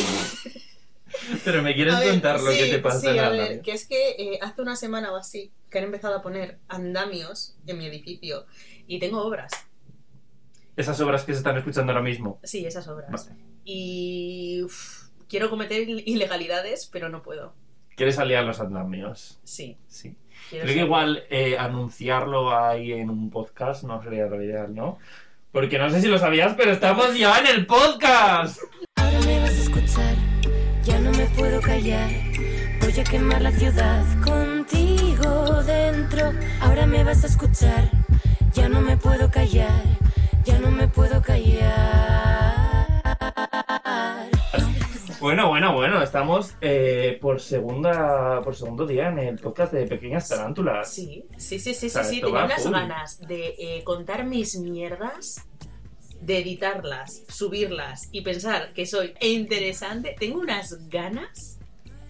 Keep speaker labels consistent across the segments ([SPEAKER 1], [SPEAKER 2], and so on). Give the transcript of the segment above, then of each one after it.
[SPEAKER 1] Pero me quieres
[SPEAKER 2] ver,
[SPEAKER 1] contar lo
[SPEAKER 2] sí,
[SPEAKER 1] que te pasa
[SPEAKER 2] sí,
[SPEAKER 1] en
[SPEAKER 2] a ver, que es que eh, hace una semana o así que han empezado a poner andamios en mi edificio y tengo obras.
[SPEAKER 1] Esas obras que se están escuchando ahora mismo.
[SPEAKER 2] Sí, esas obras.
[SPEAKER 1] Vale.
[SPEAKER 2] Y uf, quiero cometer il- ilegalidades, pero no puedo.
[SPEAKER 1] ¿Quieres aliar los andamios?
[SPEAKER 2] Sí.
[SPEAKER 1] Creo que igual eh, anunciarlo ahí en un podcast no sería lo ideal, ¿no? Porque no sé si lo sabías, pero estamos ya en el podcast.
[SPEAKER 3] Escuchar, ya no me puedo callar. Voy a quemar la ciudad contigo dentro. Ahora me vas a escuchar, ya no me puedo callar, ya no me puedo callar.
[SPEAKER 1] Bueno, bueno, bueno, estamos eh, por segunda por segundo día en el podcast de Pequeñas Tarántulas.
[SPEAKER 2] Sí, sí, sí, sí,
[SPEAKER 1] O sea,
[SPEAKER 2] sí, sí. Tenía unas ganas de eh, contar mis mierdas, de editarlas, subirlas y pensar que soy interesante. Tengo unas ganas.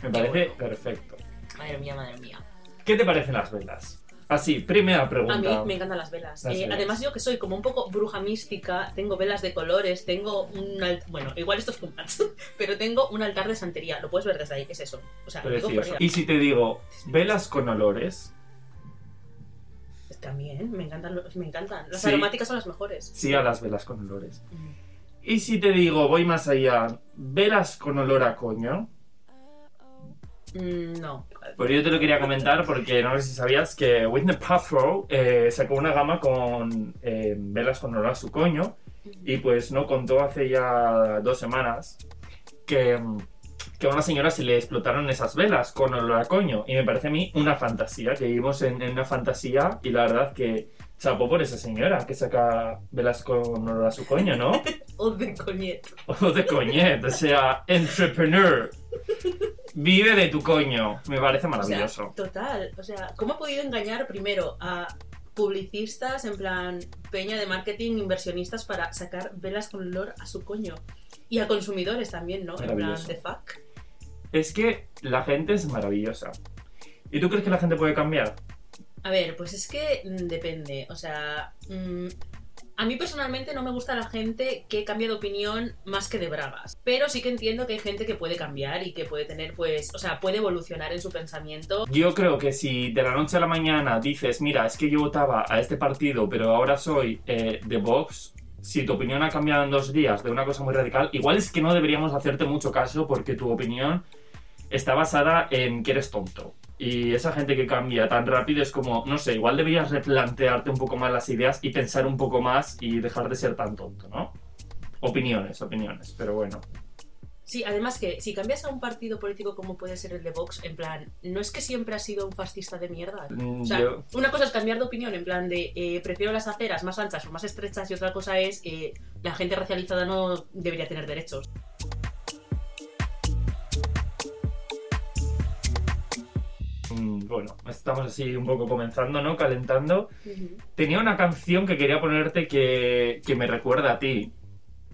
[SPEAKER 1] Me parece perfecto.
[SPEAKER 2] Madre mía, madre mía.
[SPEAKER 1] ¿Qué te parecen las velas? Así, primera
[SPEAKER 2] A
[SPEAKER 1] pregunta.
[SPEAKER 2] mí me encantan las velas.
[SPEAKER 1] Las
[SPEAKER 2] Eh,
[SPEAKER 1] velas.
[SPEAKER 2] Además, yo que soy como un poco bruja mística, tengo velas de colores, tengo un altar. Bueno, igual esto es pero tengo un altar de santería. Lo puedes ver desde ahí, ¿qué es eso? O sea.
[SPEAKER 1] Y si te digo velas con olores,
[SPEAKER 2] También, me encantan. Me encantan. Las
[SPEAKER 1] Sí.
[SPEAKER 2] aromáticas son las mejores.
[SPEAKER 1] sí a las velas con olores.
[SPEAKER 2] Mm.
[SPEAKER 1] Y si te digo, voy más allá, velas con olor a coño,
[SPEAKER 2] Mm, no.
[SPEAKER 1] pues yo te lo quería comentar porque no sé si sabías que Whitney Paltrow eh, sacó una gama con eh, velas con olor a su coño y pues no contó hace ya dos semanas que, mm, que a una señora se le explotaron esas velas con olor a coño y me parece a mí una fantasía, que vivimos en, en una fantasía y la verdad que chapó por esa señora que saca velas con olor a su coño, ¿no?
[SPEAKER 2] O de coñet.
[SPEAKER 1] O de coñet, o sea, entrepreneur. Vive de tu coño. Me parece
[SPEAKER 2] O sea,
[SPEAKER 1] maravilloso.
[SPEAKER 2] total. O sea, ¿cómo ha podido engañar primero a publicistas, en plan peña de marketing, inversionistas para sacar velas con olor a su coño? Y a consumidores también, ¿no? En plan, de fuck.
[SPEAKER 1] Es que la gente es maravillosa. ¿Y tú crees que la gente puede cambiar?
[SPEAKER 2] A ver, pues es que mm, depende. O sea, mm, a mí personalmente no me gusta la gente que cambia de opinión más que de bragas. Pero sí que entiendo que hay gente que puede cambiar y que puede tener, pues, o sea, puede evolucionar en su pensamiento.
[SPEAKER 1] Yo creo que si de la noche a la mañana dices, mira, es que yo votaba a este partido, pero ahora soy eh, de Vox, si tu opinión ha cambiado en dos días de una cosa muy radical, igual es que no deberíamos hacerte mucho caso porque tu opinión está basada en que eres tonto. Y esa gente que cambia tan rápido es como, no sé, igual deberías replantearte un poco más las ideas y pensar un poco más y dejar de ser tan tonto, ¿no? Opiniones, opiniones, pero bueno.
[SPEAKER 2] Sí, además que si cambias a un partido político como puede ser el de Vox, en plan, no es que siempre ha sido un fascista de mierda.
[SPEAKER 1] Mm,
[SPEAKER 2] O sea,
[SPEAKER 1] yo-
[SPEAKER 2] una cosa es cambiar de opinión, en plan de eh, prefiero las aceras más anchas o más estrechas, y otra cosa es eh, la gente racializada no debería tener derechos.
[SPEAKER 1] Bueno, estamos así un poco comenzando, ¿no? Calentando. Tenía una canción que quería ponerte que, que me recuerda a ti.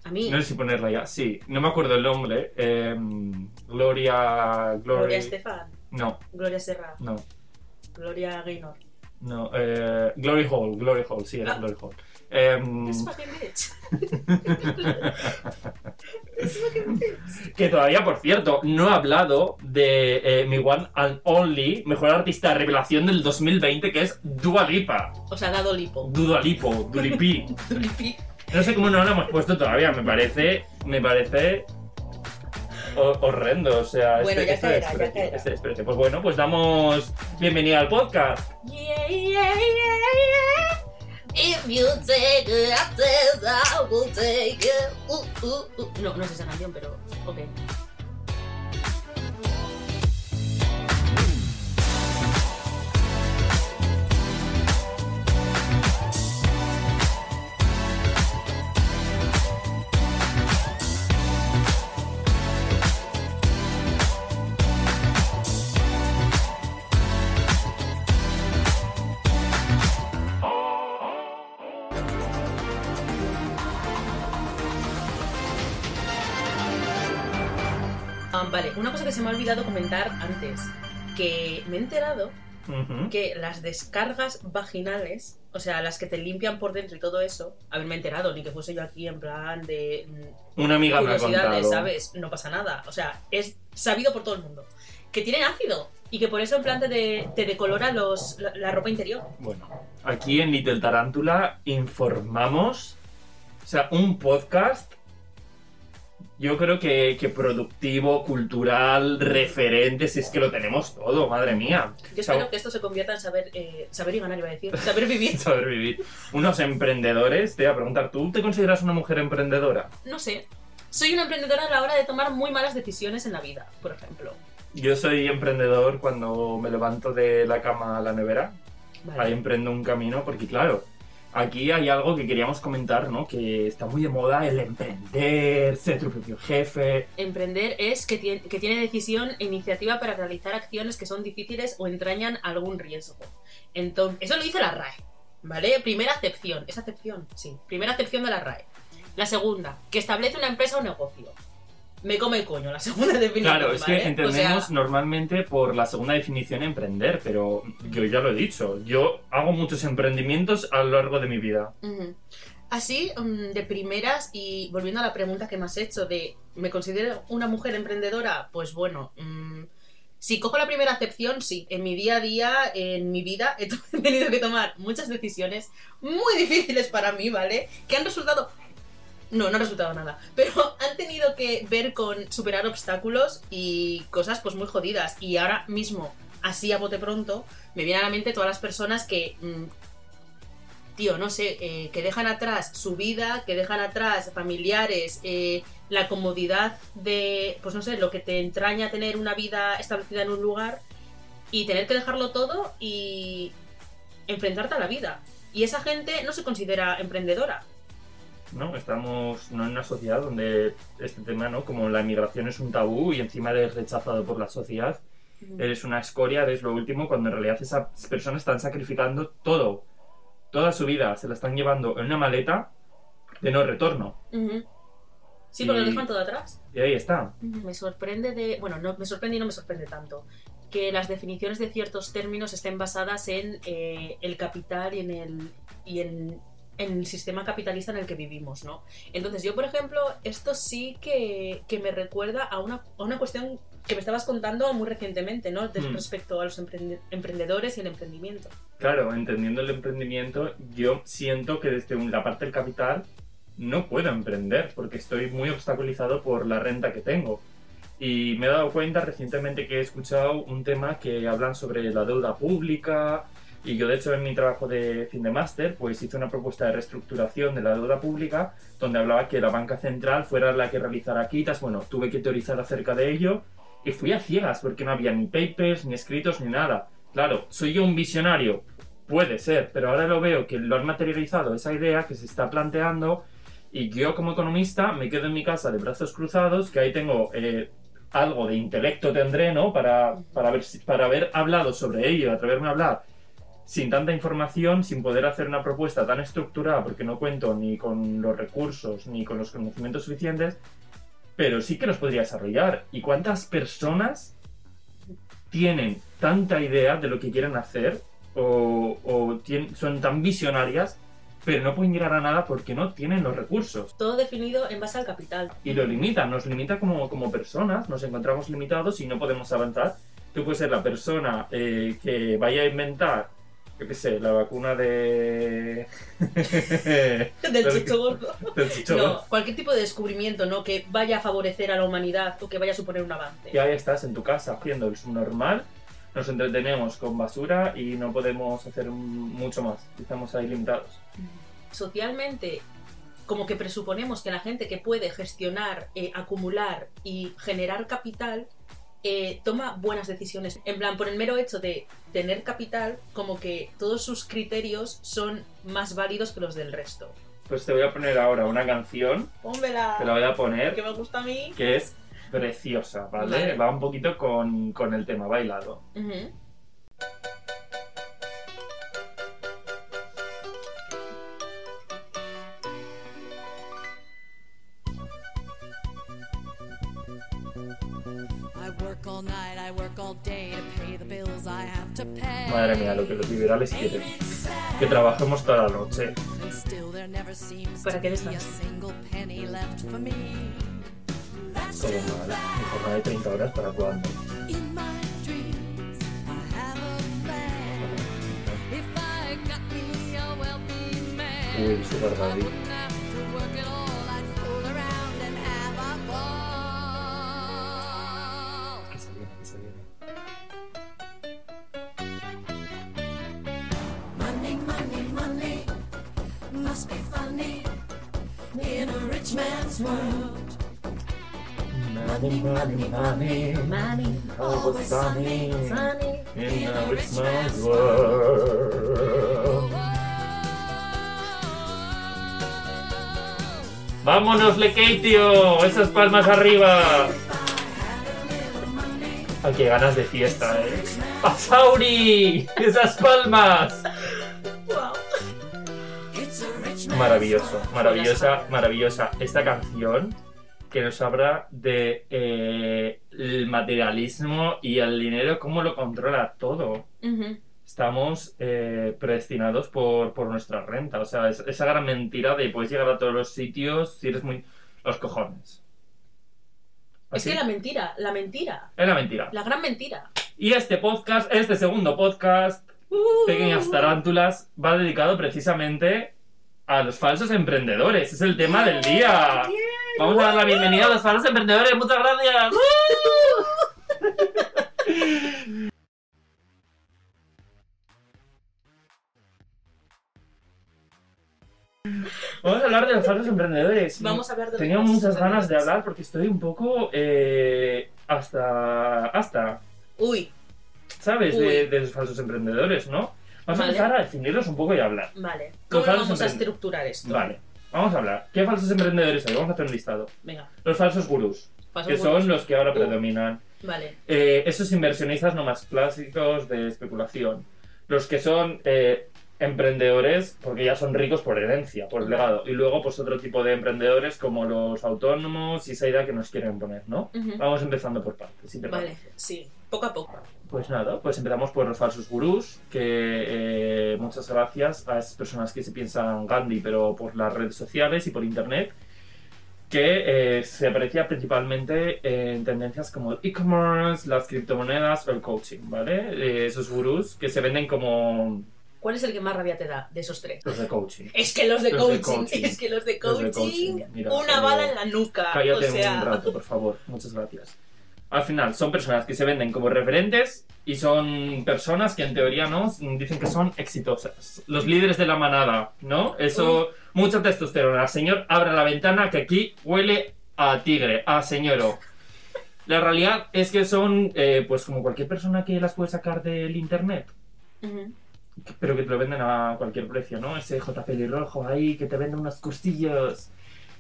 [SPEAKER 2] A mí,
[SPEAKER 1] No sé si ponerla ya. Sí, no me acuerdo el nombre. Em, Gloria.
[SPEAKER 2] Gloria Estefan,
[SPEAKER 1] No,
[SPEAKER 2] Gloria Serra,
[SPEAKER 1] no,
[SPEAKER 2] Gloria Gaynor.
[SPEAKER 1] no. eh, Glory Hall, Glory Hall, sí, era
[SPEAKER 2] Ah.
[SPEAKER 1] Glory Hall. Em,
[SPEAKER 2] Es fucking bitch. Es fucking bitch.
[SPEAKER 1] que todavía, por cierto, no he hablado de eh, mi One and Only mejor artista de revelación del 2020, que es Dua Lipa.
[SPEAKER 2] O sea, dado lipo.
[SPEAKER 1] Dua Lipo, Dulipi.
[SPEAKER 2] Dulipi.
[SPEAKER 1] No sé cómo no lo hemos puesto todavía, me parece. Me parece. ho- horrendo, o sea.
[SPEAKER 2] Bueno,
[SPEAKER 1] este,
[SPEAKER 2] ya
[SPEAKER 1] este
[SPEAKER 2] ya caerá.
[SPEAKER 1] este. Pues bueno, pues damos bienvenida al podcast.
[SPEAKER 2] Yeah, yeah, yeah, yeah. If you take it, I will take it. Uh, uh, uh. No, no es esa canción, pero ok. Ah, vale, una cosa que se me ha olvidado comentar antes, que me he enterado que las descargas vaginales, o sea, las que te limpian por dentro y todo eso, haberme enterado, ni que fuese yo aquí en plan de mm,
[SPEAKER 1] Una amiga me ha contado.
[SPEAKER 2] ¿sabes? No pasa nada. O sea, es sabido por todo el mundo. Que tienen ácido y que por eso en plan te, de- te decolora los, la, la ropa interior.
[SPEAKER 1] Bueno, aquí en Little Tarántula informamos, o sea, un podcast, yo creo que, que productivo, cultural, referente, si es que lo tenemos todo, madre mía.
[SPEAKER 2] Yo espero que esto se convierta en saber, eh, saber y ganar, iba a decir. Saber vivir.
[SPEAKER 1] Saber vivir. Unos emprendedores, te voy a preguntar, ¿tú te consideras una mujer emprendedora?
[SPEAKER 2] No sé. Soy una emprendedora a la hora de tomar muy malas decisiones en la vida, por ejemplo.
[SPEAKER 1] Yo soy emprendedor cuando me levanto de la cama a la nevera.
[SPEAKER 2] Vale.
[SPEAKER 1] Ahí emprendo un camino, porque claro, aquí hay algo que queríamos comentar, ¿no? Que está muy de moda el emprender, ser tu propio jefe.
[SPEAKER 2] Emprender es que tiene, que tiene decisión e iniciativa para realizar acciones que son difíciles o entrañan algún riesgo. Entonces, eso lo dice la RAE, ¿vale? Primera acepción, ¿es acepción? Sí, primera acepción de la RAE. La segunda, que establece una empresa o negocio. Me come el coño, la segunda definición.
[SPEAKER 1] Claro, es que
[SPEAKER 2] ¿vale? O
[SPEAKER 1] entendemos
[SPEAKER 2] sea,
[SPEAKER 1] normalmente por la segunda definición emprender, pero yo ya lo he dicho, yo hago muchos emprendimientos a lo largo de mi vida.
[SPEAKER 2] Así, mm, de primeras, y volviendo a la pregunta que me has hecho de ¿me considero una mujer emprendedora? Pues bueno, mm, si cojo la primera acepción, sí. En mi día a día, en mi vida, he tenido que tomar muchas decisiones muy difíciles para mí, ¿vale? Que han resultado... No, no ha resultado nada. Pero han tenido que ver con superar obstáculos y cosas pues muy jodidas. Y ahora mismo, así a bote pronto, me vienen a la mente todas las personas que mm, tío, no sé, eh, que dejan atrás su vida, que dejan atrás familiares, eh, la comodidad de, pues no sé, lo que te entraña tener una vida establecida en un lugar y tener que dejarlo todo y enfrentarte a la vida. Y esa gente no se considera emprendedora.
[SPEAKER 1] ¿No? Estamos ¿no? en una sociedad donde este tema, ¿no? Como la inmigración es un tabú y encima eres rechazado por la sociedad, eres una escoria, eres lo último, cuando en realidad esas personas están sacrificando todo, toda su vida, se la están llevando en una maleta de no retorno.
[SPEAKER 2] Sí, porque lo dejan todo atrás.
[SPEAKER 1] Y ahí está.
[SPEAKER 2] Me sorprende de. Bueno, no me sorprende y no me sorprende tanto. Que las definiciones de ciertos términos estén basadas en eh, el capital y en el. y en, en el sistema capitalista en el que vivimos, ¿no? Entonces, yo, por ejemplo, esto sí que, que me recuerda a una, a una cuestión que me estabas contando muy recientemente, ¿no? De-
[SPEAKER 1] Mm.
[SPEAKER 2] Respecto a los emprende- emprendedores y el emprendimiento.
[SPEAKER 1] Claro, entendiendo el emprendimiento, yo siento que desde la parte del capital no puedo emprender porque estoy muy obstaculizado por la renta que tengo. Y me he dado cuenta recientemente que he escuchado un tema que hablan sobre la deuda pública y yo de hecho en mi trabajo de fin de máster pues hice una propuesta de reestructuración de la deuda pública donde hablaba que la banca central fuera la que realizara quitas. Bueno, tuve que teorizar acerca de ello y fui a ciegas porque no había ni papers, ni escritos, ni nada. Claro, ¿soy yo un visionario? Puede ser, pero ahora lo veo que lo han materializado esa idea que se está planteando y yo como economista me quedo en mi casa de brazos cruzados, que ahí tengo eh, algo de intelecto tendré, ¿no? Para, para, haber, para haber hablado sobre ello, atreverme a hablar sin tanta información, sin poder hacer una propuesta tan estructurada, porque no cuento ni con los recursos ni con los conocimientos suficientes, pero sí que los podría desarrollar. ¿Y cuántas personas tienen tanta idea de lo que quieren hacer o, son tan visionarias, pero no pueden llegar a nada porque no tienen los recursos?
[SPEAKER 2] Todo definido en base al capital.
[SPEAKER 1] y lo limita, nos limita como, como personas, nos encontramos limitados y no podemos avanzar. Tú puedes ser la persona eh, que vaya a inventar, yo qué sé, la vacuna de...
[SPEAKER 2] Del gordo.
[SPEAKER 1] chicho.
[SPEAKER 2] No, cualquier tipo de descubrimiento, ¿no? Que vaya a favorecer a la humanidad o que vaya a suponer un avance.
[SPEAKER 1] Y ahí estás en tu casa haciendo el subnormal, nos entretenemos con basura y no podemos hacer mucho más. Estamos ahí limitados.
[SPEAKER 2] Socialmente, como que presuponemos que la gente que puede gestionar, eh, acumular y generar capital eh, toma buenas decisiones. En plan, por el mero hecho de tener capital, como que todos sus criterios son más válidos que los del resto.
[SPEAKER 1] Pues te voy a poner ahora una canción,
[SPEAKER 2] Pónmela.
[SPEAKER 1] te la voy a poner,
[SPEAKER 2] Que me gusta a mí.
[SPEAKER 1] que es preciosa, ¿vale?
[SPEAKER 2] Vale.
[SPEAKER 1] Va un poquito con, con el tema bailado.
[SPEAKER 4] I
[SPEAKER 1] Madre mía, lo que los liberales quieren. Que trabajemos toda la noche.
[SPEAKER 2] ¿Para qué descansas?
[SPEAKER 1] Todo mal. Mi jornada de 30 horas para cuándo. Uy, super David.
[SPEAKER 3] World.
[SPEAKER 1] Money, money, a. ¡Vámonos, Lekeitio! ¡Esas palmas arriba! ¡Ay, qué ganas de fiesta, eh! ¡Pasauri! ¡Esas palmas! Maravilloso, maravillosa, maravillosa. Esta canción que nos habla de eh, el materialismo y el dinero, cómo lo controla todo. Estamos eh, predestinados por, por nuestra renta. O sea, es- esa gran mentira de puedes llegar a todos los sitios si eres muy... Los cojones.
[SPEAKER 2] Es que la mentira, la mentira,
[SPEAKER 1] Es la mentira.
[SPEAKER 2] la gran mentira.
[SPEAKER 1] Y este podcast, este segundo podcast, Pequeñas Tarántulas, va dedicado precisamente a los falsos emprendedores. Es el tema del día. Vamos a dar la bienvenida a los falsos emprendedores. Muchas gracias. Vamos a hablar de los falsos emprendedores.
[SPEAKER 2] Vamos a hablar de
[SPEAKER 1] Tenía muchas ganas de hablar porque estoy un poco eh, hasta hasta
[SPEAKER 2] Uy,
[SPEAKER 1] ¿sabes?
[SPEAKER 2] Uy.
[SPEAKER 1] De, de los falsos emprendedores, ¿no? Vamos
[SPEAKER 2] Vale.
[SPEAKER 1] a empezar a definirlos un poco y a hablar.
[SPEAKER 2] vale. ¿Cómo vamos a estructurar esto?
[SPEAKER 1] Vale, vamos a hablar. ¿Qué falsos emprendedores hay? Vamos a hacer un listado.
[SPEAKER 2] Venga,
[SPEAKER 1] Los falsos gurús, que son los que ahora
[SPEAKER 2] Uh.
[SPEAKER 1] predominan.
[SPEAKER 2] Vale.
[SPEAKER 1] Eh, esos inversionistas no más clásicos de especulación. Los que son eh, emprendedores porque ya son ricos por herencia, por legado. Y luego, pues otro tipo de emprendedores como los autónomos y esa idea que nos quieren poner, ¿no? Vamos empezando por partes. si
[SPEAKER 2] Vale,
[SPEAKER 1] parece.
[SPEAKER 2] sí, poco a poco.
[SPEAKER 1] Pues nada, pues empezamos por los falsos gurús, que eh, muchas gracias a esas personas que se piensan Gandhi, pero por las redes sociales y por internet, que eh, se aprecia principalmente en tendencias como el e-commerce, las criptomonedas o el coaching, ¿vale? Eh, esos gurús que se venden como
[SPEAKER 2] ¿Cuál es el que más rabia te da de esos tres?
[SPEAKER 1] los de coaching.
[SPEAKER 2] Es que los de,
[SPEAKER 1] Los de
[SPEAKER 2] coaching,
[SPEAKER 1] coaching.
[SPEAKER 2] es que los de
[SPEAKER 1] Los
[SPEAKER 2] coaching,
[SPEAKER 1] de coaching, mira,
[SPEAKER 2] una
[SPEAKER 1] eh,
[SPEAKER 2] bala en la nuca.
[SPEAKER 1] Cállate
[SPEAKER 2] o sea,
[SPEAKER 1] un rato, por favor. Muchas gracias. Al final, son personas que se venden como referentes y son personas que en teoría no dicen que son exitosas. Los líderes de la manada, ¿no? Eso, mucha testosterona. Señor, abra la ventana que aquí huele a tigre, a señoro. La realidad es que son, eh, pues como cualquier persona que las puede sacar del internet, pero que te lo venden a cualquier precio, ¿no? Ese J pelirrojo ahí que te vende unos cursillos.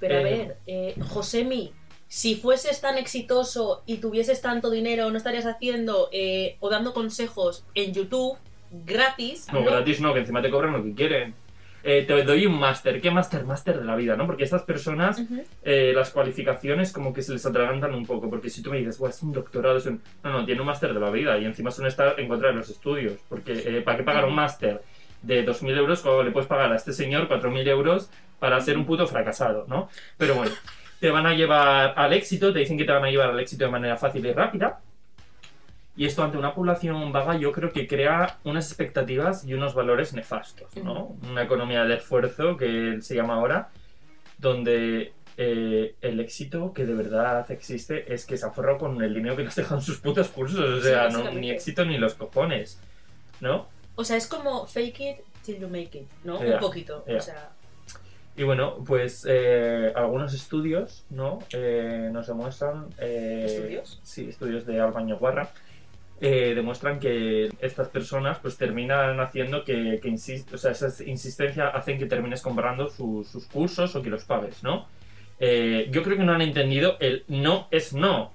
[SPEAKER 2] Pero a
[SPEAKER 1] Eh,
[SPEAKER 2] ver, eh, Josemi, si fueses tan exitoso y tuvieses tanto dinero, no estarías haciendo eh, o dando consejos en YouTube gratis.
[SPEAKER 1] No, gratis no, que encima te cobran lo que quieren. Eh, te doy un máster. ¿Qué máster? Máster de la vida, ¿no? Porque estas personas,
[SPEAKER 2] Ujú.
[SPEAKER 1] eh, las cualificaciones como que se les atragantan un poco. Porque si tú me dices, "Buah, es un doctorado, es un... No, no, tiene un máster de la vida y encima son estar en contra de los estudios. Porque eh, ¿para qué pagar un máster de 2.000 euros cuando le puedes pagar a este señor 4.000 euros para ser un puto fracasado, ¿no? Pero bueno, te van a llevar al éxito, te dicen que te van a llevar al éxito de manera fácil y rápida. Y esto ante una población vaga yo creo que crea unas expectativas y unos valores nefastos, ¿no? Una economía del esfuerzo que se llama ahora, donde eh, el éxito que de verdad existe es que se han forrado con el dinero que nos dejan sus putos cursos, o
[SPEAKER 2] Sí,
[SPEAKER 1] sea, no, ni éxito ni los cojones, ¿no?
[SPEAKER 2] O sea, es como fake it till you make it, ¿no? Un poquito. O sea,
[SPEAKER 1] Y bueno, pues eh, algunos estudios, ¿no? Eh, nos demuestran... eh,
[SPEAKER 2] ¿Estudios?
[SPEAKER 1] Sí, estudios de Albaño Guarra. eh, demuestran que estas personas pues terminan haciendo que, que insis- o sea, esa insistencia hacen que termines comprando su- sus cursos o que los pagues, ¿no? Eh, yo creo que no han entendido el no es no.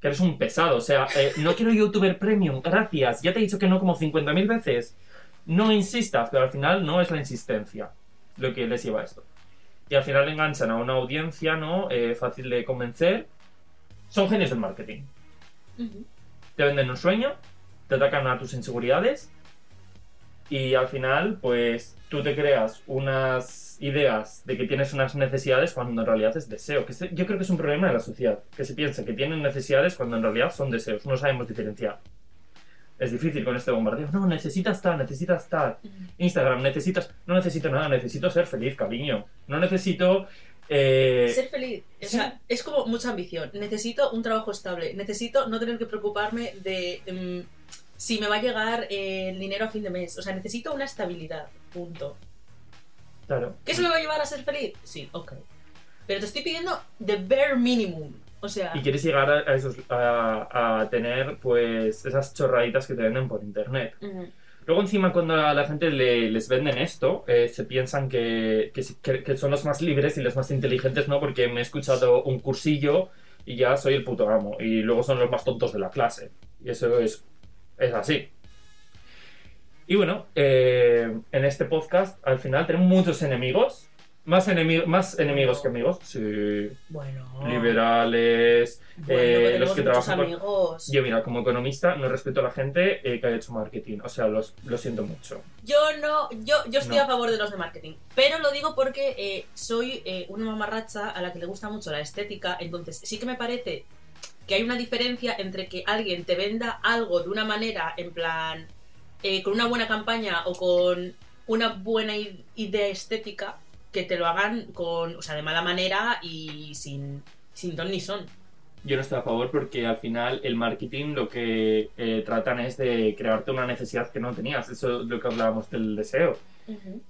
[SPEAKER 1] Que eres un pesado, o sea, eh, no quiero youtuber premium, gracias, ya te he dicho que no como 50.000 veces. No insistas, pero al final no es la insistencia lo que les lleva a esto. Y al final enganchan a una audiencia, ¿no? Eh, fácil de convencer. Son genios del marketing te venden un sueño te atacan a tus inseguridades y al final, pues tú te creas unas ideas de que tienes unas necesidades cuando en realidad es deseo. Que yo creo que es un problema de la sociedad, que se piensa que tienen necesidades cuando en realidad son deseos. No sabemos diferenciar. Es difícil con este bombardeo. No, necesitas tal, necesitas tal. Instagram, necesitas... No necesito nada, necesito ser feliz, cariño. No necesito... eh,
[SPEAKER 2] Ser feliz. O sea, es como mucha ambición. Necesito un trabajo estable. Necesito no tener que preocuparme de mm, si me va a llegar el dinero a fin de mes. O sea, necesito una estabilidad. Punto.
[SPEAKER 1] Claro.
[SPEAKER 2] ¿Que eso me va a llevar a ser feliz? Sí, ok. Pero te estoy pidiendo the bare minimum. O sea,
[SPEAKER 1] Y quieres llegar a, a esos, a, a tener pues esas chorraditas que te venden por internet. Luego encima cuando a la gente le- les venden esto, eh, se piensan que- que son los más libres y los más inteligentes, ¿no? Porque me he escuchado un cursillo y ya soy el puto amo. Y luego son los más tontos de la clase. Y eso es, es así. Y bueno, eh, en este podcast al final tenemos muchos enemigos. Más, enemi- más enemigos que amigos. Sí.
[SPEAKER 2] bueno.
[SPEAKER 1] Liberales.
[SPEAKER 2] Bueno,
[SPEAKER 1] eh, los que trabajan con-
[SPEAKER 2] amigos.
[SPEAKER 1] Yo, mira, como economista, no respeto a la gente eh, que ha hecho marketing. O sea, los, lo siento mucho.
[SPEAKER 2] Yo no, yo, yo estoy
[SPEAKER 1] No.
[SPEAKER 2] a favor de los de marketing, pero lo digo porque eh, soy eh, una mamarracha a la que le gusta mucho la estética, entonces sí que me parece que hay una diferencia entre que alguien te venda algo de una manera, en plan, eh, con una buena campaña o con una buena idea estética, que te lo hagan con, o sea, de mala manera y sin, sin ton ni son.
[SPEAKER 1] Yo no estoy a favor porque al final el marketing lo que eh, tratan es de crearte una necesidad que no tenías. Eso es lo que hablábamos del deseo.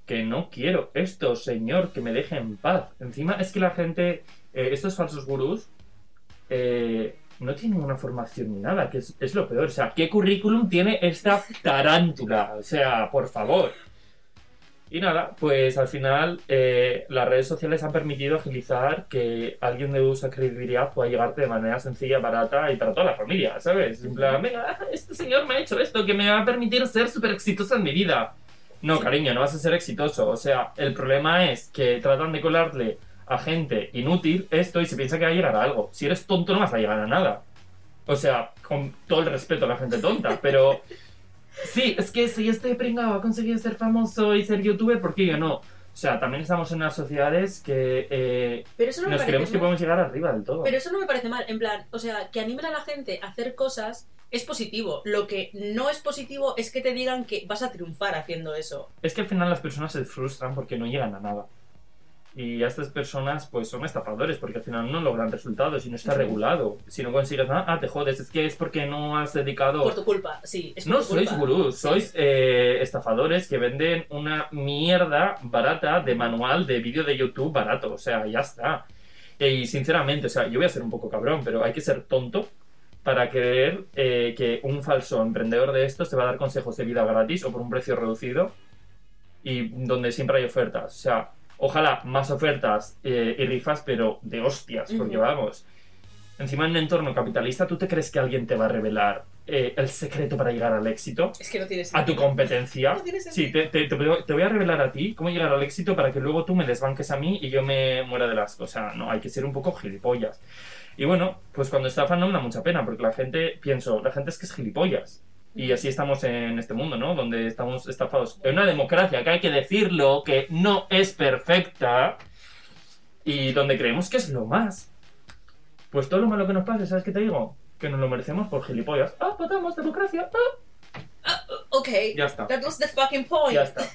[SPEAKER 1] Que no quiero esto, señor, que me deje en paz. Encima es que la gente, eh, estos falsos gurús, eh, no tienen una formación ni nada, que es, es lo peor. O sea, ¿qué currículum tiene esta tarántula? O sea, por favor. Y nada, pues al final eh, las redes sociales han permitido agilizar que alguien de usa credibilidad pueda llegarte de manera sencilla, barata y para toda la familia, ¿sabes? En plan, venga, este señor me ha hecho esto que me va a permitir ser súper exitoso en mi vida. No,
[SPEAKER 2] Sí.
[SPEAKER 1] cariño, no vas a ser exitoso. O sea, el problema es que tratan de colarle a gente inútil esto y se piensa que va a llegar a algo. Si eres tonto no vas a llegar a nada. O sea, con todo el respeto a la gente tonta, pero... Sí, es que si este pringado ha conseguido ser famoso y ser youtuber, ¿por qué yo no? O sea, también estamos en unas sociedades que eh,
[SPEAKER 2] Pero eso no me
[SPEAKER 1] nos creemos que podemos llegar arriba del todo.
[SPEAKER 2] Pero eso no me parece mal, en plan, o sea, que animen a la gente a hacer cosas es positivo. Lo que no es positivo es que te digan que vas a triunfar haciendo eso.
[SPEAKER 1] Es que al final las personas se frustran porque no llegan a nada. Y a estas personas pues son estafadores porque al final no logran resultados y no está regulado. Si no consigues nada, ah, te jodes. Es que es porque no has dedicado...
[SPEAKER 2] Por tu culpa, sí. Es por
[SPEAKER 1] No
[SPEAKER 2] tu
[SPEAKER 1] sois
[SPEAKER 2] culpa.
[SPEAKER 1] gurús,
[SPEAKER 2] Sí.
[SPEAKER 1] sois eh, estafadores que venden una mierda barata de manual de vídeo de YouTube barato. O sea, ya está. Y sinceramente, o sea, yo voy a ser un poco cabrón, pero hay que ser tonto para creer eh, que un falso emprendedor de estos te va a dar consejos de vida gratis o por un precio reducido y donde siempre hay ofertas. O sea, ojalá más ofertas eh, y rifas, pero de hostias, porque vamos. Encima en un entorno capitalista, ¿tú te crees que alguien te va a revelar eh, el secreto para llegar al éxito?
[SPEAKER 2] Es que no tienes
[SPEAKER 1] ¿A tu competencia?
[SPEAKER 2] No
[SPEAKER 1] Sí, te, te voy a revelar a ti cómo llegar al éxito para que luego tú me desbanques a mí y yo me muera de las cosas. No, hay que ser un poco gilipollas. Y bueno, pues cuando estafan no me da mucha pena, porque la gente, pienso, la gente es que es gilipollas. Y así estamos en este mundo, ¿no? Donde estamos estafados. En una democracia que hay que decirlo, que no es perfecta, y donde creemos que es lo más. Pues todo lo malo que nos pase, ¿sabes qué te digo? Que nos lo merecemos por gilipollas. Ah, votamos democracia. Ah,
[SPEAKER 2] Ok,
[SPEAKER 1] ya está.
[SPEAKER 2] that was the fucking point.
[SPEAKER 1] Ya está.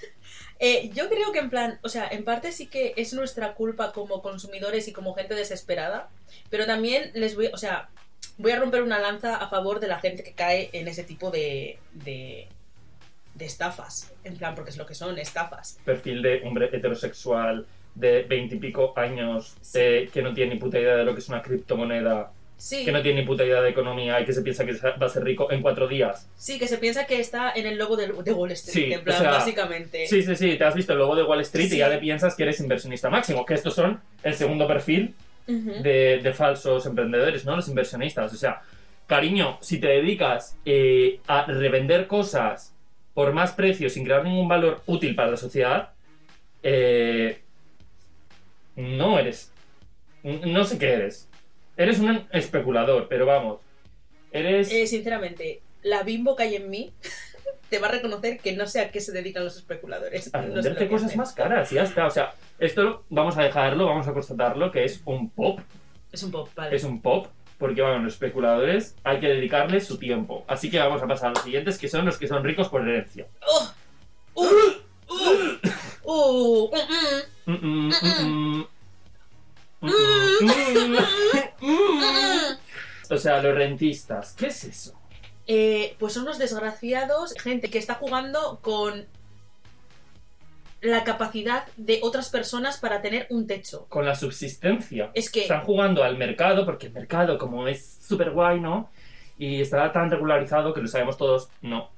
[SPEAKER 2] Eh, yo creo que en plan, o sea, en parte sí que es nuestra culpa como consumidores y como gente desesperada, pero también les voy, o sea, voy a romper una lanza a favor de la gente que cae en ese tipo de, de, de estafas, en plan, porque es lo que son, estafas.
[SPEAKER 1] perfil de hombre heterosexual de veintipico años
[SPEAKER 2] Sí.
[SPEAKER 1] eh, que no tiene ni puta idea de lo que es una criptomoneda,
[SPEAKER 2] Sí,
[SPEAKER 1] que no tiene ni puta idea de economía y que se piensa que va a ser rico en cuatro días.
[SPEAKER 2] sí, que se piensa que está en el logo de, de Wall Street,
[SPEAKER 1] Sí,
[SPEAKER 2] en plan,
[SPEAKER 1] o sea,
[SPEAKER 2] básicamente.
[SPEAKER 1] Sí, sí, sí, te has visto el logo de Wall Street
[SPEAKER 2] Sí.
[SPEAKER 1] y ya le piensas que eres inversionista máximo, que estos son el segundo perfil De, de falsos emprendedores, ¿no? Los inversionistas. O sea, cariño, si te dedicas eh, a revender cosas por más precio sin crear ningún valor útil para la sociedad, eh, no eres. No sé qué eres. Eres un especulador, pero vamos. Eres.
[SPEAKER 2] Eh, sinceramente, la bimbo que hay en mí te va a reconocer que no sé a qué se dedican los especuladores.
[SPEAKER 1] A
[SPEAKER 2] No sé
[SPEAKER 1] cosas
[SPEAKER 2] hacen.
[SPEAKER 1] más caras, ya está. O sea, esto vamos a dejarlo, vamos a constatarlo, que es un pop.
[SPEAKER 2] Es un pop, vale.
[SPEAKER 1] Es un pop, porque bueno, los especuladores hay que dedicarles su tiempo. Así que vamos a pasar a los siguientes, que son los que son ricos por herencia.
[SPEAKER 2] ¡Oh! ¡Uh! ¡Uh! ¡Uh! mm, mm.
[SPEAKER 1] Mm, mm, mm, mm. Mm, mm, mm, mm. O sea, los rentistas, ¿qué es eso?
[SPEAKER 2] Eh, pues son unos desgraciados, gente que está jugando con la capacidad de otras personas para tener un techo.
[SPEAKER 1] Con la subsistencia.
[SPEAKER 2] Es que
[SPEAKER 1] Están jugando al mercado, porque el mercado, como es súper guay, ¿no? Y está tan regularizado que lo sabemos todos, no.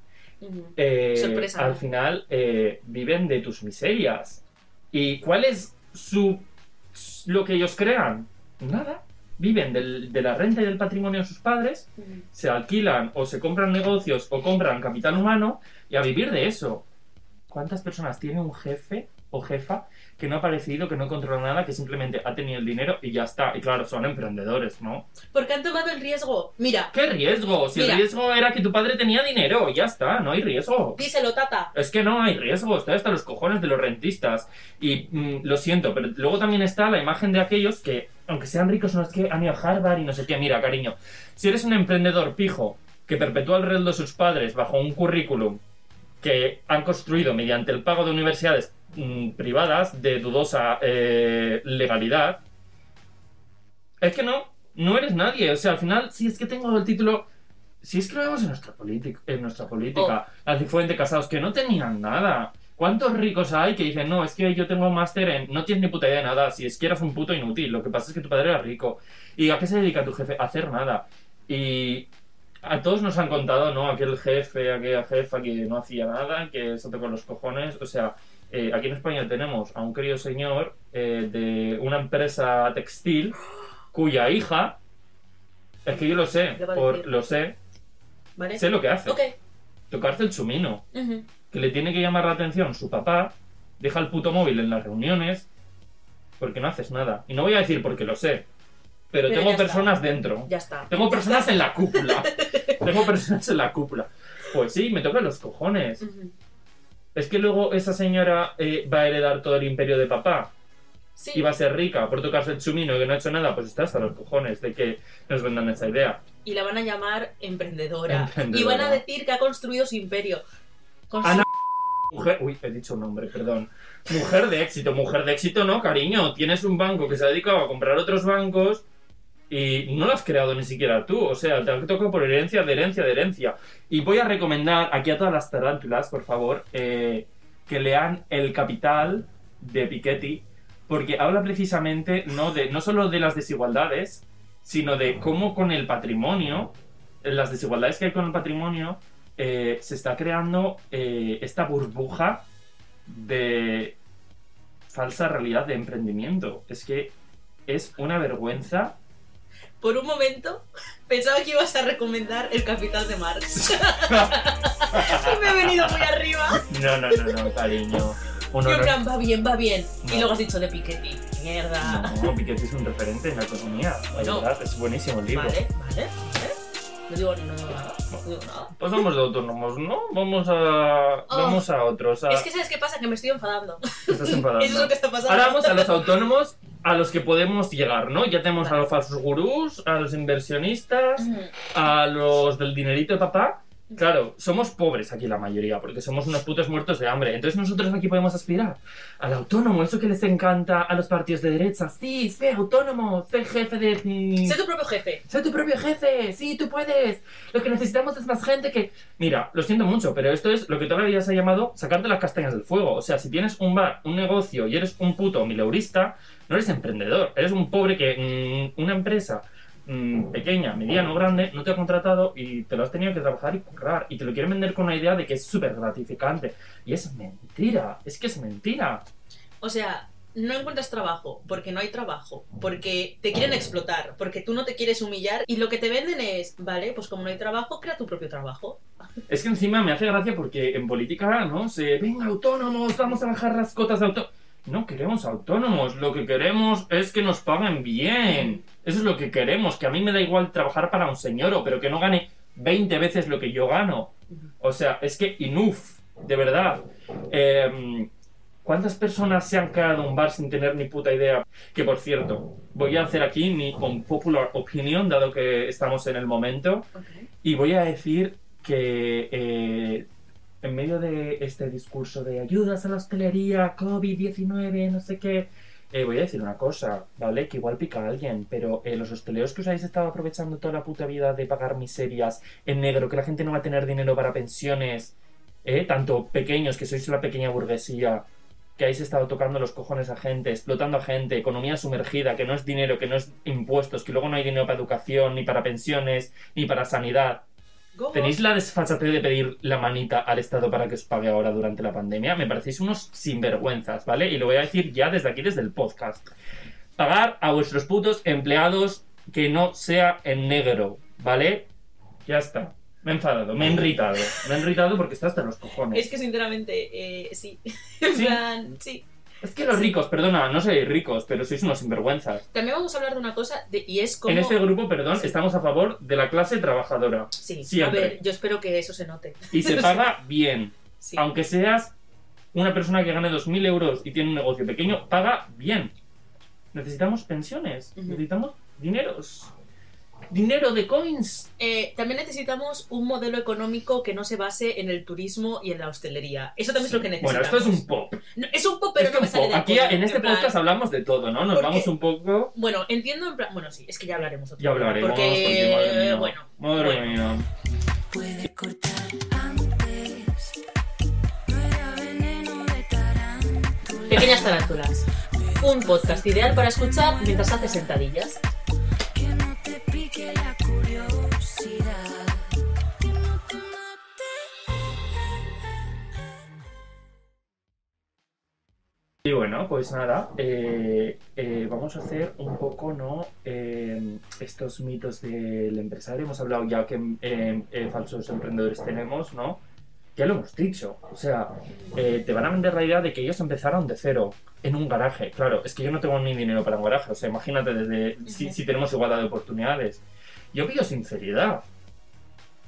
[SPEAKER 1] Eh,
[SPEAKER 2] Sorpresa.
[SPEAKER 1] Al final eh, viven de tus miserias. ¿Y cuál es su lo que ellos crean? Nada. Viven del- de la renta y del patrimonio de sus padres, se alquilan o se compran negocios o compran capital humano y a vivir de eso. ¿Cuántas personas tiene un jefe o jefa que no ha aparecido, que no controla nada, que simplemente ha tenido el dinero y ya está? Y claro, son emprendedores, ¿no?
[SPEAKER 2] Porque han tomado el riesgo. Mira,
[SPEAKER 1] ¿Qué riesgo? Si
[SPEAKER 2] Mira.
[SPEAKER 1] el riesgo era que tu padre tenía dinero, ya está, no hay riesgo.
[SPEAKER 2] díselo, tata.
[SPEAKER 1] Es que no hay riesgo, está hasta los cojones de los rentistas. Y mm, lo siento, pero luego también está la imagen de aquellos que, aunque sean ricos, no es que han ido a Harvard y no sé qué. Mira, cariño, si eres un emprendedor pijo que perpetúa el rol de sus padres bajo un currículum que han construido mediante el pago de universidades mm, privadas de dudosa eh, legalidad, es que no, no eres nadie. O sea, al final, si es que tengo el título. Si es que lo vemos en nuestra, política en nuestra política, la Cifuente Casados, que no tenían nada. ¿Cuántos ricos hay que dicen, no, es que yo tengo un máster en. No tienes ni puta idea de nada, si es que eras un puto inútil. Lo que pasa es que tu padre era rico. ¿Y a qué se dedica tu jefe? A hacer nada. Y a todos nos han contado, ¿no? Aquel jefe, aquella jefa que no hacía nada, que se tocó los cojones. O sea, eh, aquí en España tenemos a un querido señor eh, de una empresa textil cuya hija. Es que yo lo sé,
[SPEAKER 2] ¿Qué va a
[SPEAKER 1] por, lo sé,
[SPEAKER 2] ¿Vale?
[SPEAKER 1] sé lo que hace.
[SPEAKER 2] Ok.
[SPEAKER 1] Tocarte el chumino
[SPEAKER 2] Ujú.
[SPEAKER 1] Que le tiene que llamar la atención su papá, deja el puto móvil en las reuniones, porque no haces nada. Y no voy a decir porque lo sé, pero,
[SPEAKER 2] Pero
[SPEAKER 1] tengo
[SPEAKER 2] está.
[SPEAKER 1] personas dentro.
[SPEAKER 2] Ya está.
[SPEAKER 1] Tengo
[SPEAKER 2] Ya
[SPEAKER 1] personas
[SPEAKER 2] está.
[SPEAKER 1] en la cúpula. tengo personas en la cúpula. Pues sí, me tocan los cojones. Es que luego esa señora eh, va a heredar todo el imperio de papá
[SPEAKER 2] Sí.
[SPEAKER 1] y va a ser rica por tocarse el chumino y que no ha hecho nada, pues está hasta los cojones de que nos vendan esa idea.
[SPEAKER 2] Y la van a llamar emprendedora.
[SPEAKER 1] Emprendedora.
[SPEAKER 2] Y van a decir que ha construido su imperio. Con
[SPEAKER 1] Ana- Mujer, uy, he dicho un nombre, perdón. Mujer de éxito, mujer de éxito no, cariño. Tienes un banco que se ha dedicado a comprar otros bancos y no lo has creado ni siquiera tú. O sea, te ha tocado por herencia, de herencia, de herencia. Y voy a recomendar aquí a todas las tarántulas, por favor, eh, que lean El Capital de Piketty, porque habla precisamente no, de, no solo de las desigualdades, sino de cómo con el patrimonio, las desigualdades que hay con el patrimonio, eh, se está creando eh, esta burbuja de falsa realidad de emprendimiento. Es que es una vergüenza.
[SPEAKER 2] Por un momento pensaba que ibas a recomendar El Capital de Marx. Me he venido muy arriba.
[SPEAKER 1] No, no, no, no, cariño. Uno
[SPEAKER 2] Y en
[SPEAKER 1] no-
[SPEAKER 2] plan, va bien, va bien.
[SPEAKER 1] No.
[SPEAKER 2] Y luego has dicho de Piketty. Mierda.
[SPEAKER 1] No, Piketty es un referente en la economía. La
[SPEAKER 2] Bueno.
[SPEAKER 1] verdad, es buenísimo el libro.
[SPEAKER 2] Vale, vale. No digo nada. No digo nada.
[SPEAKER 1] Pasamos de autónomos, ¿no? Vamos a. Vamos a otros. A...
[SPEAKER 2] Oh. Es que ¿sabes qué pasa? Que me estoy enfadando.
[SPEAKER 1] Estás enfadando.
[SPEAKER 2] Eso es lo que está pasando.
[SPEAKER 1] Ahora vamos a los autónomos a los que podemos llegar, ¿no? Ya tenemos a los falsos gurús, a los inversionistas, a los del dinerito de papá. Claro, somos pobres aquí la mayoría, porque somos unos putos muertos de hambre. Entonces nosotros aquí podemos aspirar al autónomo, eso que les encanta a los partidos de derecha. Sí, sé autónomo, sé jefe de...
[SPEAKER 2] Sé tu propio jefe.
[SPEAKER 1] Sé tu propio jefe, sí, tú puedes. Lo que necesitamos es más gente que... Mira, lo siento mucho, pero esto es lo que todavía se ha llamado sacarte las castañas del fuego. O sea, si tienes un bar, un negocio y eres un puto mileurista, no eres emprendedor. Eres un pobre que mm, una empresa mm, pequeña, mediana o grande no te ha contratado y te lo has tenido que trabajar y currar. Y te lo quieren vender con una idea de que es súper gratificante. Y es mentira, es que es mentira.
[SPEAKER 2] O sea, no encuentras trabajo porque no hay trabajo, porque te quieren explotar, porque tú no te quieres humillar y lo que te venden es, vale, pues como no hay trabajo, crea tu propio trabajo.
[SPEAKER 1] Es que encima me hace gracia porque en política, ¿no? Se, venga, autónomos, vamos a bajar las cotas de autónomos. No queremos autónomos, lo que queremos es que nos paguen bien. Eso es lo que queremos, que a mí me da igual trabajar para un señor, pero que no gane 20 veces lo que yo gano. O sea, es que enough, de verdad. Eh, ¿Cuántas personas se han quedado en un bar sin tener ni puta idea? Que por cierto, voy a hacer aquí mi unpopular opinion, dado que estamos en el momento,
[SPEAKER 2] Ok.
[SPEAKER 1] y voy a decir que eh, en medio de este discurso de ayudas a la hostelería, COVID-19, no sé qué, eh, voy a decir una cosa, ¿vale? Que igual pica a alguien, pero eh, los hosteleros que os habéis estado aprovechando toda la puta vida de pagar miserias en negro, que la gente no va a tener dinero para pensiones, ¿eh? Tanto pequeños, que sois la pequeña burguesía, que habéis estado tocando los cojones a gente, explotando a gente, economía sumergida, que no es dinero, que no es impuestos, que luego no hay dinero para educación, ni para pensiones, ni para sanidad.
[SPEAKER 2] Go.
[SPEAKER 1] ¿Tenéis la desfachatez de pedir la manita al Estado para que os pague ahora durante la pandemia? Me parecéis unos sinvergüenzas, ¿vale? Y lo voy a decir ya desde aquí, desde el podcast. Pagar a vuestros putos empleados que no sea en negro, ¿vale? Ya está. Me he enfadado, me he irritado. Me he irritado porque está hasta los cojones.
[SPEAKER 2] Es que sinceramente, eh, sí. En
[SPEAKER 1] ¿Sí?
[SPEAKER 2] plan, sí.
[SPEAKER 1] Es que los ricos, perdona, no sois ricos, pero sois unos sinvergüenzas.
[SPEAKER 2] También vamos a hablar de una cosa, de- y es como...
[SPEAKER 1] En este grupo, perdón, estamos a favor de la clase trabajadora.
[SPEAKER 2] Sí,
[SPEAKER 1] Siempre.
[SPEAKER 2] a ver, yo espero que eso se note.
[SPEAKER 1] Y se paga bien.
[SPEAKER 2] Sí.
[SPEAKER 1] Aunque seas una persona que gane 2.000 euros y tiene un negocio pequeño, paga bien. Necesitamos pensiones, necesitamos dineros. Dinero de coins.
[SPEAKER 2] Eh, también necesitamos un modelo económico que no se base en el turismo y en la hostelería. Eso también es lo que
[SPEAKER 1] Bueno,
[SPEAKER 2] necesitamos.
[SPEAKER 1] esto es un pop.
[SPEAKER 2] No, es un poco, pero
[SPEAKER 1] Es
[SPEAKER 2] no me sale
[SPEAKER 1] pop.
[SPEAKER 2] de
[SPEAKER 1] Aquí
[SPEAKER 2] acuerdo,
[SPEAKER 1] en este
[SPEAKER 2] plan-
[SPEAKER 1] podcast hablamos de todo, ¿no? Nos
[SPEAKER 2] Porque-
[SPEAKER 1] vamos un poco.
[SPEAKER 2] Bueno, entiendo en plan... Bueno, sí, es que ya hablaremos otro
[SPEAKER 1] Ya hablaremos.
[SPEAKER 2] Porque,
[SPEAKER 1] madre mía.
[SPEAKER 2] bueno,
[SPEAKER 1] Madre
[SPEAKER 2] bueno.
[SPEAKER 1] mía.
[SPEAKER 3] Puede cortar antes. No era veneno de tarántula.
[SPEAKER 2] Pequeñas tarántulas. Un podcast ideal para escuchar mientras haces sentadillas.
[SPEAKER 1] Y bueno, pues nada, eh, eh, vamos a hacer un poco, ¿no? Eh, estos mitos del empresario. Hemos hablado ya que falsos emprendedores tenemos, ¿no? Ya lo hemos dicho. O sea, te van a vender la idea de que ellos empezaron de cero, en un garaje. Claro, es que yo no tengo ni dinero para un garaje. O sea, imagínate desde si, si tenemos igualdad de oportunidades. Yo pido sinceridad.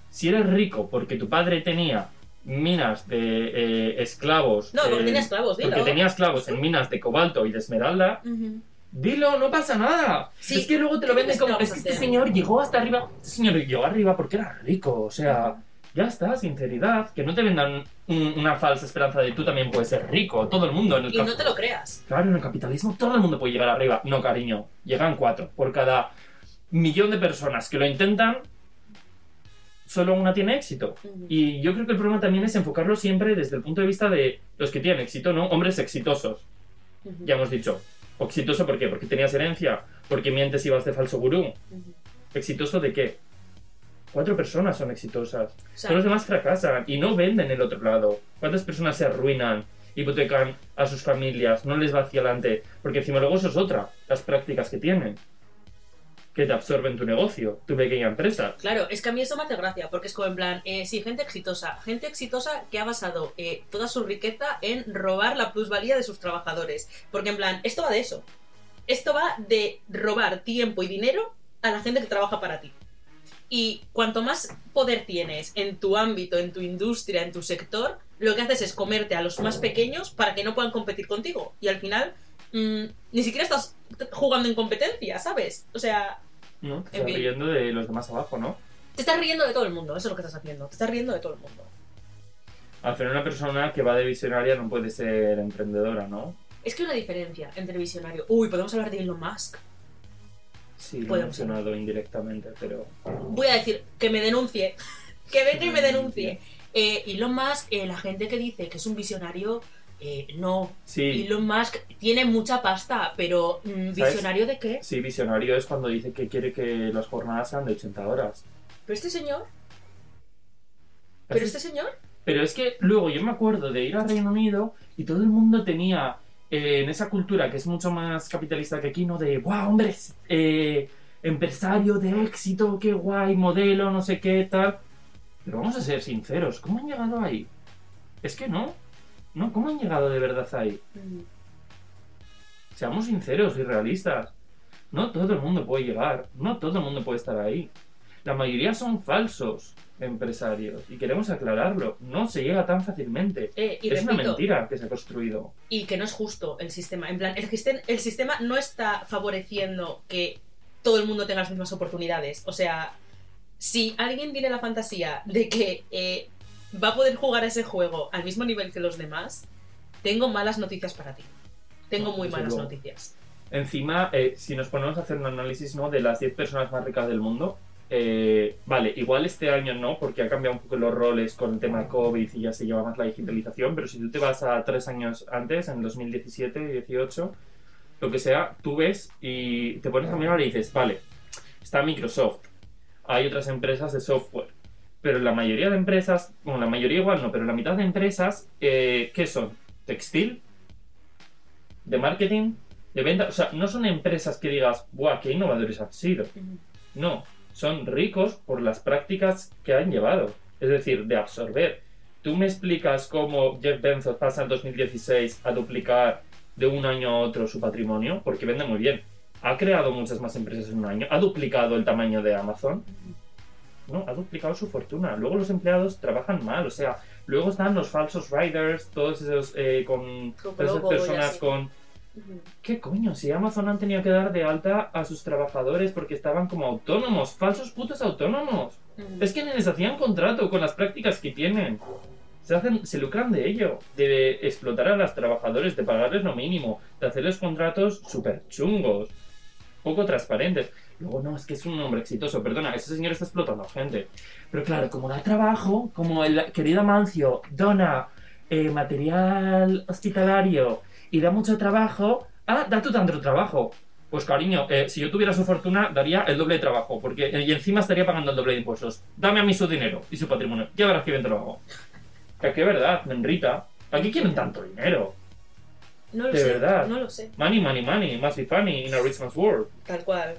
[SPEAKER 1] Si eres rico porque tu padre tenía minas de eh, esclavos.
[SPEAKER 2] No, porque
[SPEAKER 1] eh,
[SPEAKER 2] tenía esclavos, dilo.
[SPEAKER 1] porque tenía esclavos en minas de cobalto y de esmeralda,
[SPEAKER 2] Ujú.
[SPEAKER 1] dilo, no pasa nada.
[SPEAKER 2] Sí.
[SPEAKER 1] Es que luego te lo
[SPEAKER 2] ¿Qué
[SPEAKER 1] venden como, es que este señor llegó hasta arriba, este señor llegó arriba porque era rico, o sea, ya está, sinceridad, que no te vendan un- una falsa esperanza de tú también puedes ser rico, todo el mundo en el
[SPEAKER 2] Y no te lo creas.
[SPEAKER 1] Claro, en el capitalismo todo el mundo puede llegar arriba. No, cariño, llegan cuatro. Por cada millón de personas que lo intentan, solo una tiene éxito. Y yo creo que el problema también es enfocarlo siempre desde el punto de vista de los que tienen éxito, ¿no? Hombres exitosos. Ya hemos dicho. ¿Exitoso por qué? Porque tenías herencia. Porque mientes y vas de falso gurú. ¿Exitoso de qué? Cuatro personas son exitosas.
[SPEAKER 2] O sea,
[SPEAKER 1] Todos los demás fracasan y no venden el otro lado. ¿Cuántas personas se arruinan, hipotecan a sus familias, no les va hacia adelante? Porque encima luego eso es otra, las prácticas que tienen. Que te absorben tu negocio, tu pequeña empresa.
[SPEAKER 2] Claro, es que a mí eso me hace gracia, porque es como en plan, eh, sí, gente exitosa, gente exitosa que ha basado eh, toda su riqueza en robar la plusvalía de sus trabajadores. Porque en plan, esto va de eso. Esto va de robar tiempo y dinero a la gente que trabaja para ti. Y cuanto más poder tienes en tu ámbito, en tu industria, en tu sector, lo que haces es comerte a los más pequeños para que no puedan competir contigo. Y al final, mm, ni siquiera estás jugando en competencia, ¿sabes? O sea,
[SPEAKER 1] ¿no? Te
[SPEAKER 2] En
[SPEAKER 1] estás
[SPEAKER 2] fin.
[SPEAKER 1] riendo de los demás abajo, ¿no?
[SPEAKER 2] te estás riendo de todo el mundo, eso es lo que estás haciendo. Te estás riendo de todo el mundo.
[SPEAKER 1] Al final una persona que va de visionaria no puede ser emprendedora, ¿no?
[SPEAKER 2] Es que hay una diferencia entre visionario. Uy, podemos hablar de Elon Musk.
[SPEAKER 1] Sí, lo he
[SPEAKER 2] Podemos
[SPEAKER 1] mencionado indirectamente, pero...
[SPEAKER 2] Voy a decir que me denuncie. que venga y me denuncie. Eh, Elon Musk, eh, la gente que dice que es un visionario, eh, no.
[SPEAKER 1] Sí,
[SPEAKER 2] Elon Musk tiene mucha pasta, pero mm,
[SPEAKER 1] ¿Sabes?
[SPEAKER 2] ¿visionario de qué?
[SPEAKER 1] sí, visionario es cuando dice que quiere que las jornadas sean de 80 horas.
[SPEAKER 2] Pero este señor, pero este señor,
[SPEAKER 1] Pero es que luego yo me acuerdo de ir al Reino Unido y todo el mundo tenía eh, en esa cultura que es mucho más capitalista que aquí, ¿no? De, ¡guau, hombre! eh, empresario de éxito, qué guay, modelo, no sé qué, tal. Pero vamos a ser sinceros, ¿cómo han llegado ahí? Es que no. No, ¿cómo han llegado de verdad ahí?
[SPEAKER 2] mm,
[SPEAKER 1] Seamos sinceros y realistas. No todo el mundo puede llegar, no todo el mundo puede estar ahí. La mayoría son falsos empresarios y queremos aclararlo. No se llega tan fácilmente.
[SPEAKER 2] Eh, y
[SPEAKER 1] es una mentira que se ha construido.
[SPEAKER 2] y que no es justo el sistema. En plan, el, el sistema no está favoreciendo que todo el mundo tenga las mismas oportunidades. O sea, si alguien tiene la fantasía de que eh, va a poder jugar a ese juego al mismo nivel que los demás, tengo malas noticias para ti. Tengo
[SPEAKER 1] No,
[SPEAKER 2] muy malas
[SPEAKER 1] luego.
[SPEAKER 2] noticias.
[SPEAKER 1] Encima, eh, si nos ponemos a hacer un análisis ¿no? de las 10 personas más ricas del mundo, eh, vale, igual este año no, porque ha cambiado un poco los roles con el tema COVID y ya se lleva más la digitalización, pero si tú te vas a tres años antes, en 2017, 18, lo que sea, tú ves y te pones a mirar y dices, vale, está Microsoft, hay otras empresas de software, pero la mayoría de empresas, bueno, la mayoría igual no, pero la mitad de empresas, eh, ¿qué son? ¿Textil? ¿De marketing? ¿De venta? O sea, no son empresas que digas, ¡buah, qué innovadores han sido! No, son ricos por las prácticas que han llevado. Es decir, de absorber. ¿Tú me explicas cómo Jeff Bezos pasa en 2016 a duplicar de un año a otro su patrimonio? Porque vende muy bien. ¿Ha creado muchas más empresas en un año? ¿Ha duplicado el tamaño de Amazon? No, ha duplicado su fortuna. Luego los empleados trabajan mal. O sea, luego están los falsos riders, todos esos eh, con... Todas esas personas con ¿Qué coño? Si Amazon han tenido que dar de alta a sus trabajadores porque estaban como autónomos, falsos putos autónomos. Es que ni les hacían contrato con las prácticas que tienen. Se, hacen, se lucran de ello, de explotar a los trabajadores, de pagarles lo mínimo, de hacerles contratos súper chungos, poco transparentes. Luego, no, es que es un hombre exitoso, perdona, ese señor está explotando a gente. Pero claro, como da trabajo, como el querido Amancio dona eh, material hospitalario y da mucho trabajo, ah, da tú tanto trabajo. Pues cariño, eh, si yo tuviera su fortuna, daría el doble de trabajo, porque eh, y encima estaría pagando el doble de impuestos. Dame a mí su dinero y su patrimonio. Ya verás que bien te lo hago. Que qué verdad, Menrita. Aquí quieren tanto dinero.
[SPEAKER 2] No lo
[SPEAKER 1] De
[SPEAKER 2] sé,
[SPEAKER 1] verdad.
[SPEAKER 2] no lo sé.
[SPEAKER 1] Money, money, money. Must be funny in a rich man's world.
[SPEAKER 2] Tal cual.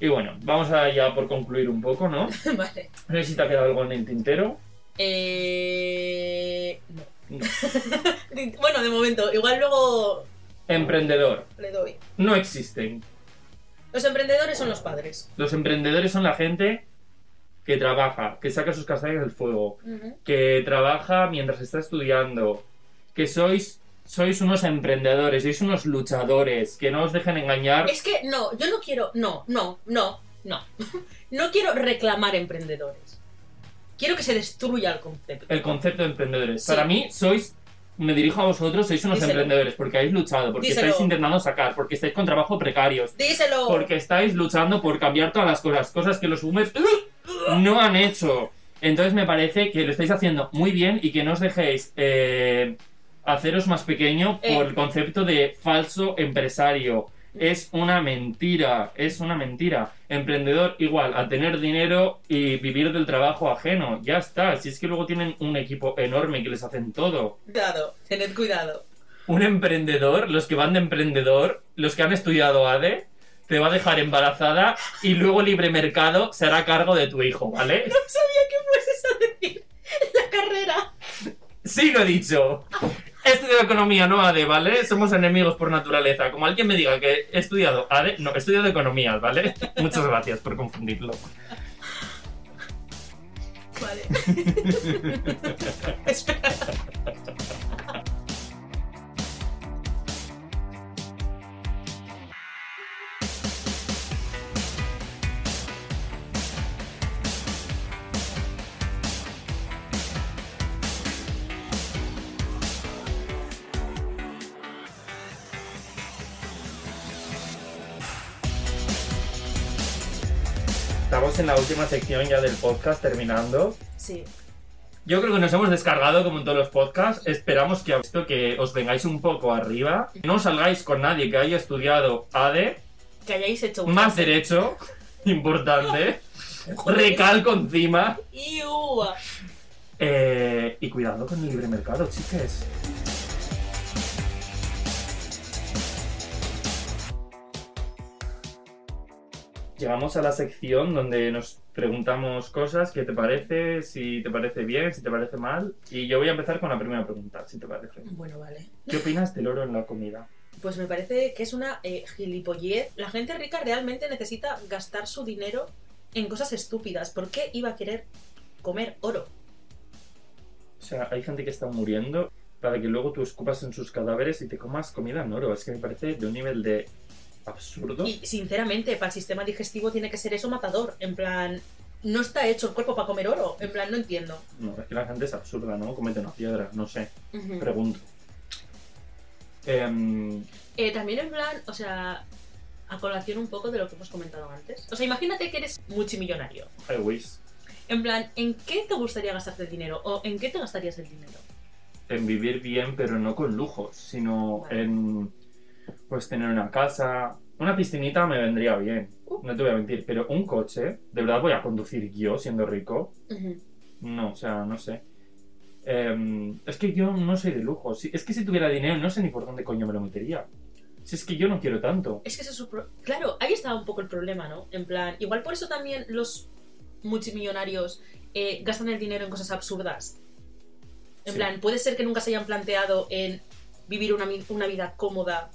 [SPEAKER 1] Y bueno, vamos a ya por concluir un poco, ¿no?
[SPEAKER 2] vale.
[SPEAKER 1] No sé si te ha quedado algo en el tintero.
[SPEAKER 2] Eh... No.
[SPEAKER 1] No.
[SPEAKER 2] bueno, de momento, igual luego
[SPEAKER 1] Emprendedor.
[SPEAKER 2] le doy.
[SPEAKER 1] No existen.
[SPEAKER 2] Los emprendedores son los padres.
[SPEAKER 1] Los emprendedores son la gente que trabaja, que saca sus castañas del fuego, que trabaja mientras está estudiando, que sois sois unos emprendedores, sois unos luchadores, que no os dejen engañar.
[SPEAKER 2] Es que no, yo no quiero, no, no, no, no. No quiero reclamar emprendedores. Quiero que se destruya el concepto.
[SPEAKER 1] El concepto de emprendedores.
[SPEAKER 2] Sí.
[SPEAKER 1] Para mí sois me dirijo a vosotros, sois unos
[SPEAKER 2] Díselo.
[SPEAKER 1] emprendedores porque habéis luchado, porque
[SPEAKER 2] Díselo.
[SPEAKER 1] estáis intentando sacar, porque estáis con trabajo precarios,
[SPEAKER 2] Díselo.
[SPEAKER 1] porque estáis luchando por cambiar todas las cosas, cosas que los boomers no han hecho. Entonces me parece que lo estáis haciendo muy bien y que no os dejéis eh, haceros más pequeño
[SPEAKER 2] Eh.
[SPEAKER 1] por el concepto de falso empresario. Es una mentira, es una mentira. Emprendedor igual a tener dinero y vivir del trabajo ajeno. Ya está. Si es que luego tienen un equipo enorme que les hacen todo.
[SPEAKER 2] Cuidado, tened cuidado.
[SPEAKER 1] Un emprendedor, los que van de emprendedor, los que han estudiado ADE, te va a dejar embarazada y luego libre mercado se hará cargo de tu hijo, ¿vale?
[SPEAKER 2] No sabía que fueses a decir la carrera.
[SPEAKER 1] Sí lo he dicho. Estudiado economía, no ADE, ¿vale? Somos enemigos por naturaleza. Como alguien me diga que he estudiado ADE, no, he estudiado economía, ¿vale? Muchas gracias por confundirlo.
[SPEAKER 2] Vale. Espera.
[SPEAKER 1] Estamos en la última sección ya del podcast, terminando.
[SPEAKER 2] Sí.
[SPEAKER 1] Yo creo que nos hemos descargado como en todos los podcasts. Esperamos que, esto, que os vengáis un poco arriba. No salgáis con nadie que haya estudiado ADE,
[SPEAKER 2] Que hayáis hecho un
[SPEAKER 1] más derecho, importante. Recalco encima. Eh, y cuidado con el libre mercado, chiques. Llegamos a la sección donde nos preguntamos cosas, qué te parece, si te parece bien, si te parece mal. Y yo voy a empezar con la primera pregunta, si te parece.
[SPEAKER 2] Bueno, vale.
[SPEAKER 1] ¿Qué opinas del oro en la comida?
[SPEAKER 2] Pues me parece que es una eh, gilipollez. La gente rica realmente necesita gastar su dinero en cosas estúpidas. ¿Por qué iba a querer comer oro?
[SPEAKER 1] O sea, hay gente que está muriendo para que luego tú escupas en sus cadáveres y te comas comida en oro. Es que me parece de un nivel de absurdo.
[SPEAKER 2] Y sinceramente, para el sistema digestivo tiene que ser eso matador. En plan, no está hecho el cuerpo para comer oro. En plan, no entiendo.
[SPEAKER 1] No, es que la gente es absurda, ¿no? Comete una piedra, no sé. Pregunto. Em,
[SPEAKER 2] Eh, también en plan, o sea, a colación un poco de lo que hemos comentado antes. O sea, imagínate que eres multimillonario.
[SPEAKER 1] I wish.
[SPEAKER 2] En plan, ¿en qué te gustaría gastarte el dinero? ¿O en qué te gastarías el dinero?
[SPEAKER 1] En vivir bien, pero no con lujos, sino
[SPEAKER 2] Vale.
[SPEAKER 1] en pues tener una casa. Una piscinita me vendría bien,
[SPEAKER 2] Uh.
[SPEAKER 1] no te voy a mentir, pero un coche, ¿de verdad voy a conducir yo siendo rico? No, o sea, no sé. Em, es que yo no soy de lujo. Si- es que si tuviera dinero, no sé ni por dónde coño me lo metería. Si es que yo no quiero tanto.
[SPEAKER 2] Es que ese es su pro- Claro, ahí está un poco el problema, ¿no? En plan, igual por eso también los multimillonarios eh, gastan el dinero en cosas absurdas. En
[SPEAKER 1] Sí.
[SPEAKER 2] plan, puede ser que nunca se hayan planteado en vivir una, una vida cómoda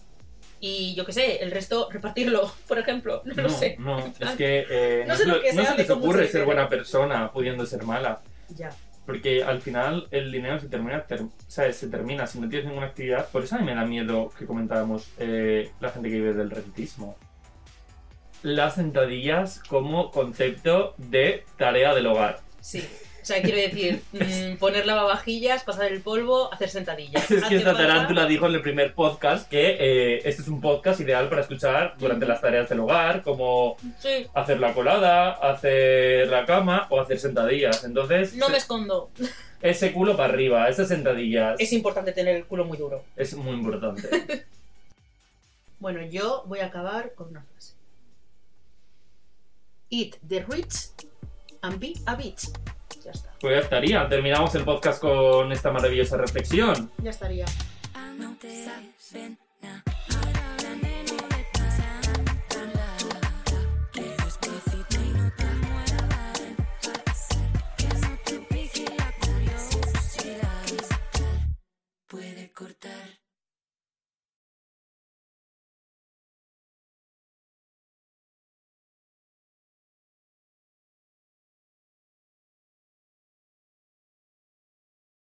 [SPEAKER 2] y yo qué sé, el resto repartirlo, por ejemplo. No, lo sé.
[SPEAKER 1] no, es que eh,
[SPEAKER 2] no
[SPEAKER 1] no,
[SPEAKER 2] sé
[SPEAKER 1] se
[SPEAKER 2] lo que se
[SPEAKER 1] no se
[SPEAKER 2] hace
[SPEAKER 1] les ocurre ser buena persona pudiendo ser mala.
[SPEAKER 2] Ya.
[SPEAKER 1] Porque al final el dinero se termina, ter- ¿sabes? Se termina si no tienes ninguna actividad. Por eso a mí me da miedo que comentábamos eh, la gente que vive del rentismo. Las sentadillas como concepto de tarea del hogar.
[SPEAKER 2] Sí. O sea, quiero decir, mm, poner lavavajillas, pasar el polvo, hacer sentadillas.
[SPEAKER 1] Es que esta tarántula dijo en el primer podcast que eh, este es un podcast ideal para escuchar durante las tareas del hogar, como
[SPEAKER 2] Sí,
[SPEAKER 1] hacer la colada, hacer la cama o hacer sentadillas. Entonces,
[SPEAKER 2] no me escondo.
[SPEAKER 1] ese culo para arriba, esas sentadillas,
[SPEAKER 2] Es importante tener el culo muy duro.
[SPEAKER 1] es muy importante.
[SPEAKER 2] Bueno, yo voy a acabar con una frase. Eat the rich and be a bitch. Ya está.
[SPEAKER 1] Pues ya estaría, terminamos el podcast con esta maravillosa reflexión.
[SPEAKER 2] Ya estaría.
[SPEAKER 3] No saben nada.